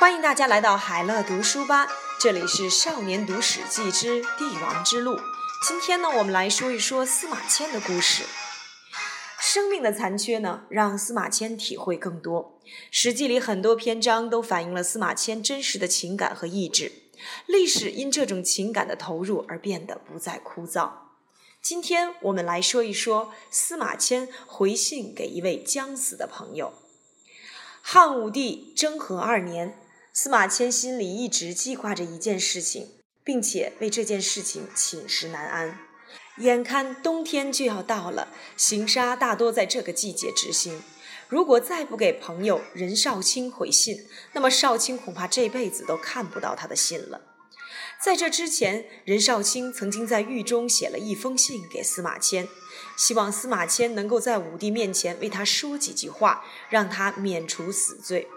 欢迎大家来到海乐读书吧，这里是《少年读史记之帝王之路》。今天呢，我们来说一说司马迁的故事。生命的残缺呢，让司马迁体会更多。《史记》里很多篇章都反映了司马迁真实的情感和意志，历史因这种情感的投入而变得不再枯燥。今天我们来说一说司马迁回信给一位将死的朋友。汉武帝征和二年，司马迁心里一直记挂着一件事情，并且为这件事情寝食难安。眼看冬天就要到了，行杀大多在这个季节执行。如果再不给朋友任少卿回信，那么少卿恐怕这辈子都看不到他的信了。在这之前，任少卿曾经在狱中写了一封信给司马迁，希望司马迁能够在武帝面前为他说几句话，让他免除死罪。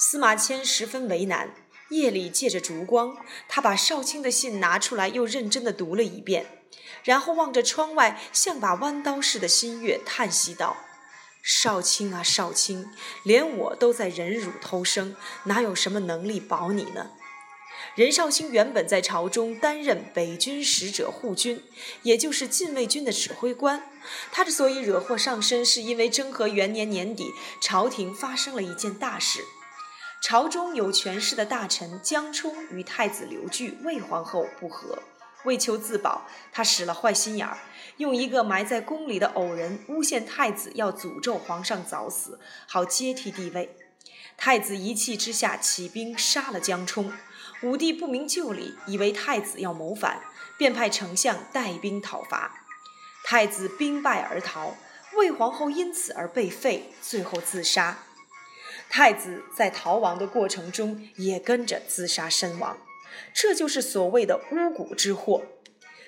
司马迁十分为难，夜里借着烛光，他把少卿的信拿出来，又认真地读了一遍。然后望着窗外，像把弯刀似的新月，叹息道：“少卿啊，少卿，连我都在忍辱偷生，哪有什么能力保你呢？”任少卿原本在朝中担任北军使者护军，也就是禁卫军的指挥官。他之所以惹祸上身，是因为征和元年年底，朝廷发生了一件大事。朝中有权势的大臣江充与太子刘据、魏皇后不和。为求自保，他使了坏心眼儿，用一个埋在宫里的偶人诬陷太子，要诅咒皇上早死，好接替帝位。太子一气之下起兵杀了江充。武帝不明就里，以为太子要谋反，便派丞相带兵讨伐。太子兵败而逃，魏皇后因此而被废，最后自杀。太子在逃亡的过程中也跟着自杀身亡。这就是所谓的巫蛊之祸。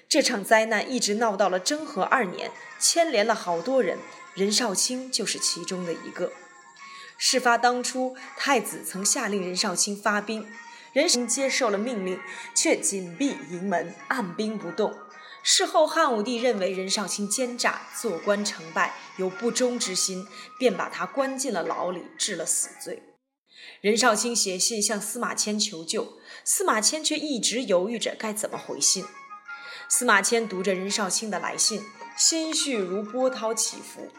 这场灾难一直闹到了征和二年，牵连了好多人，任少卿就是其中的一个。事发当初，太子曾下令任少卿发兵，任少卿接受了命令，却紧闭营门，按兵不动。事后，汉武帝认为任少卿奸诈，做官成败，有不忠之心，便把他关进了牢里，治了死罪。任少卿写信向司马迁求救，司马迁却一直犹豫着该怎么回信。司马迁读着任少卿的来信，心绪如波涛起伏。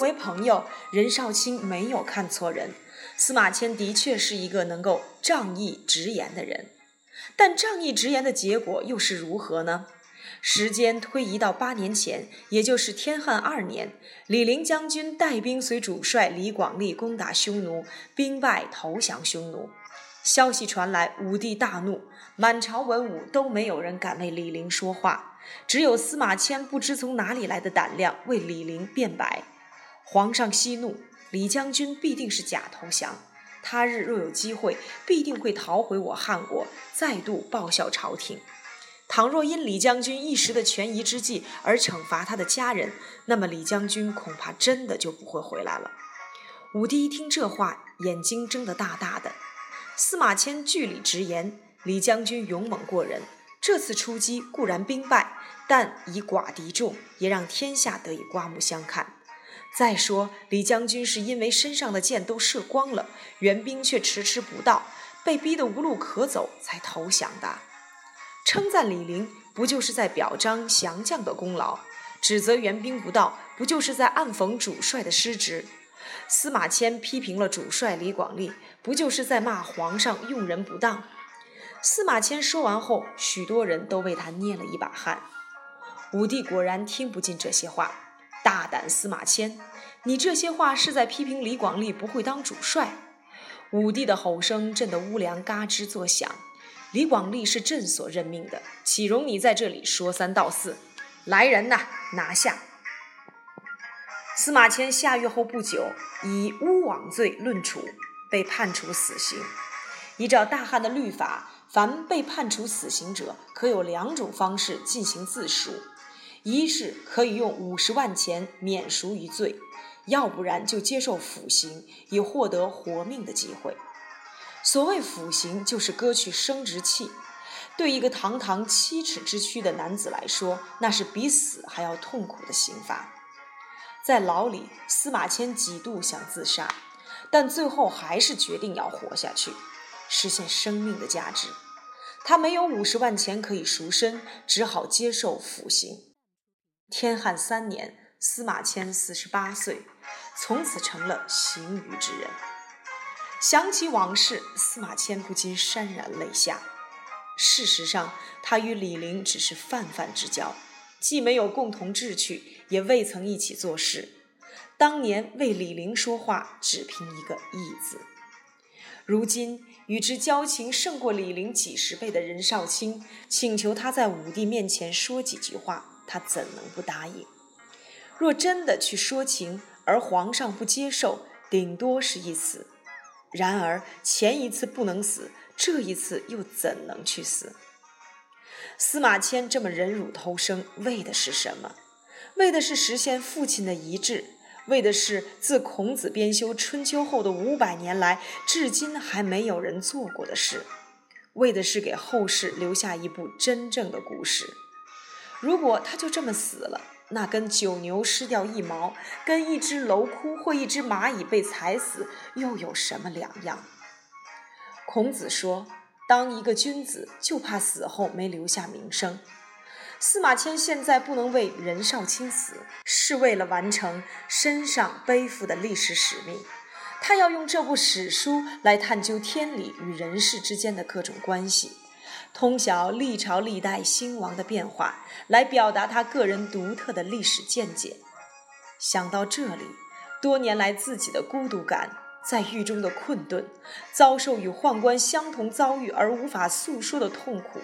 为朋友，任少卿没有看错人，司马迁的确是一个能够仗义直言的人。但仗义直言的结果又是如何呢？时间推移到八年前，也就是天汉二年，李陵将军带兵随主帅李广利攻打匈奴，兵败投降匈奴。消息传来，武帝大怒，满朝文武都没有人敢为李陵说话，只有司马迁不知从哪里来的胆量为李陵辩白。皇上息怒，李将军必定是假投降，他日若有机会，必定会逃回我汉国，再度报效朝廷。倘若因李将军一时的权宜之计而惩罚他的家人，那么李将军恐怕真的就不会回来了。武帝一听这话，眼睛睁得大大的。司马迁据理直言，李将军勇猛过人，这次出击固然兵败，但以寡敌众，也让天下得以刮目相看。再说，李将军是因为身上的箭都射光了，援兵却迟迟不到，被逼得无路可走，才投降的。称赞李陵，不就是在表彰降将的功劳；指责援兵不到，不就是在暗讽主帅的失职？司马迁批评了主帅李广利，不就是在骂皇上用人不当？司马迁说完后，许多人都为他捏了一把汗。武帝果然听不进这些话，大胆司马迁，你这些话是在批评李广利不会当主帅？武帝的吼声震得屋梁嘎吱作响。李广利是朕所任命的，岂容你在这里说三道四？来人呐，拿下！司马迁下狱后不久，以诬枉罪论处，被判处死刑。依照大汉的律法，凡被判处死刑者，可有两种方式进行自赎：一是可以用五十万钱免赎于罪，要不然就接受腐刑，以获得活命的机会。所谓腐刑，就是割去生殖器。对一个堂堂七尺之躯的男子来说，那是比死还要痛苦的刑罚。在牢里，司马迁几度想自杀，但最后还是决定要活下去。实现生命的价值。他没有五十万钱可以赎身，只好接受腐刑。天汉三年，司马迁四十八岁，从此成了行于之人。想起往事，司马迁不禁潸然泪下。事实上，他与李陵只是泛泛之交，既没有共同志趣，也未曾一起做事。当年为李陵说话，只凭一个“义”字。如今与之交情胜过李陵几十倍的任少卿，请求他在武帝面前说几句话，他怎能不答应？若真的去说情，而皇上不接受，顶多是一死。然而前一次不能死，这一次又怎能去死？司马迁这么忍辱偷生，为的是什么？为的是实现父亲的遗志，为的是自孔子编修《春秋》后的五百年来，至今还没有人做过的事，为的是给后世留下一部真正的故事。如果他就这么死了，那跟九牛失掉一毛，跟一只蝼蛄或一只蚂蚁被踩死，又有什么两样？孔子说：“当一个君子，就怕死后没留下名声。”司马迁现在不能为任少卿死，是为了完成身上背负的历史使命。他要用这部史书来探究天理与人世之间的各种关系。通晓历朝历代兴亡的变化，来表达他个人独特的历史见解。想到这里，多年来自己的孤独感，在狱中的困顿，遭受与宦官相同遭遇而无法诉说的痛苦，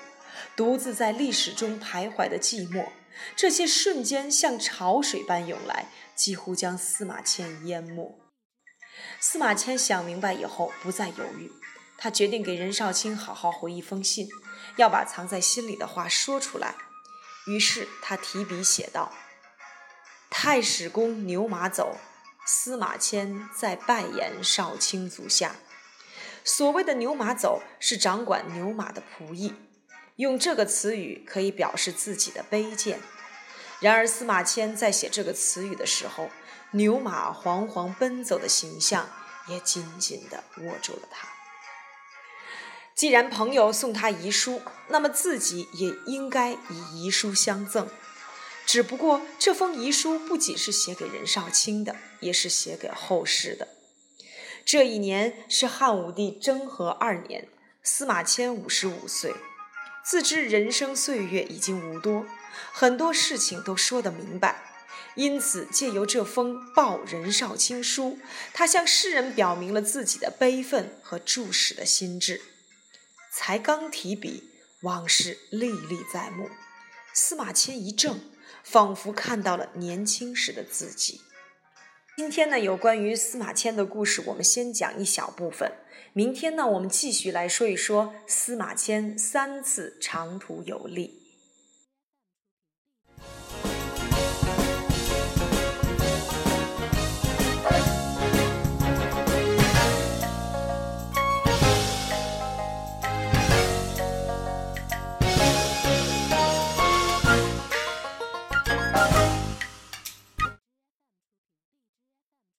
独自在历史中徘徊的寂寞，这些瞬间像潮水般涌来，几乎将司马迁淹没。司马迁想明白以后，不再犹豫。他决定给任少卿好好回一封信，要把藏在心里的话说出来。于是他提笔写道：“太史公牛马走，司马迁在拜言少卿足下。”所谓的“牛马走”是掌管牛马的仆役，用这个词语可以表示自己的卑贱。然而司马迁在写这个词语的时候，牛马惶惶奔走的形象也紧紧地握住了他。既然朋友送他遗书，那么自己也应该以遗书相赠。只不过这封遗书不仅是写给任少卿的，也是写给后世的。这一年是汉武帝征和二年，司马迁五十五岁，自知人生岁月已经无多，很多事情都说得明白，因此借由这封报任少卿书，他向世人表明了自己的悲愤和注史的心志。才刚提笔，往事历历在目。司马迁一怔，仿佛看到了年轻时的自己。今天呢，有关于司马迁的故事，我们先讲一小部分。明天呢，我们继续来说一说司马迁三次长途游历。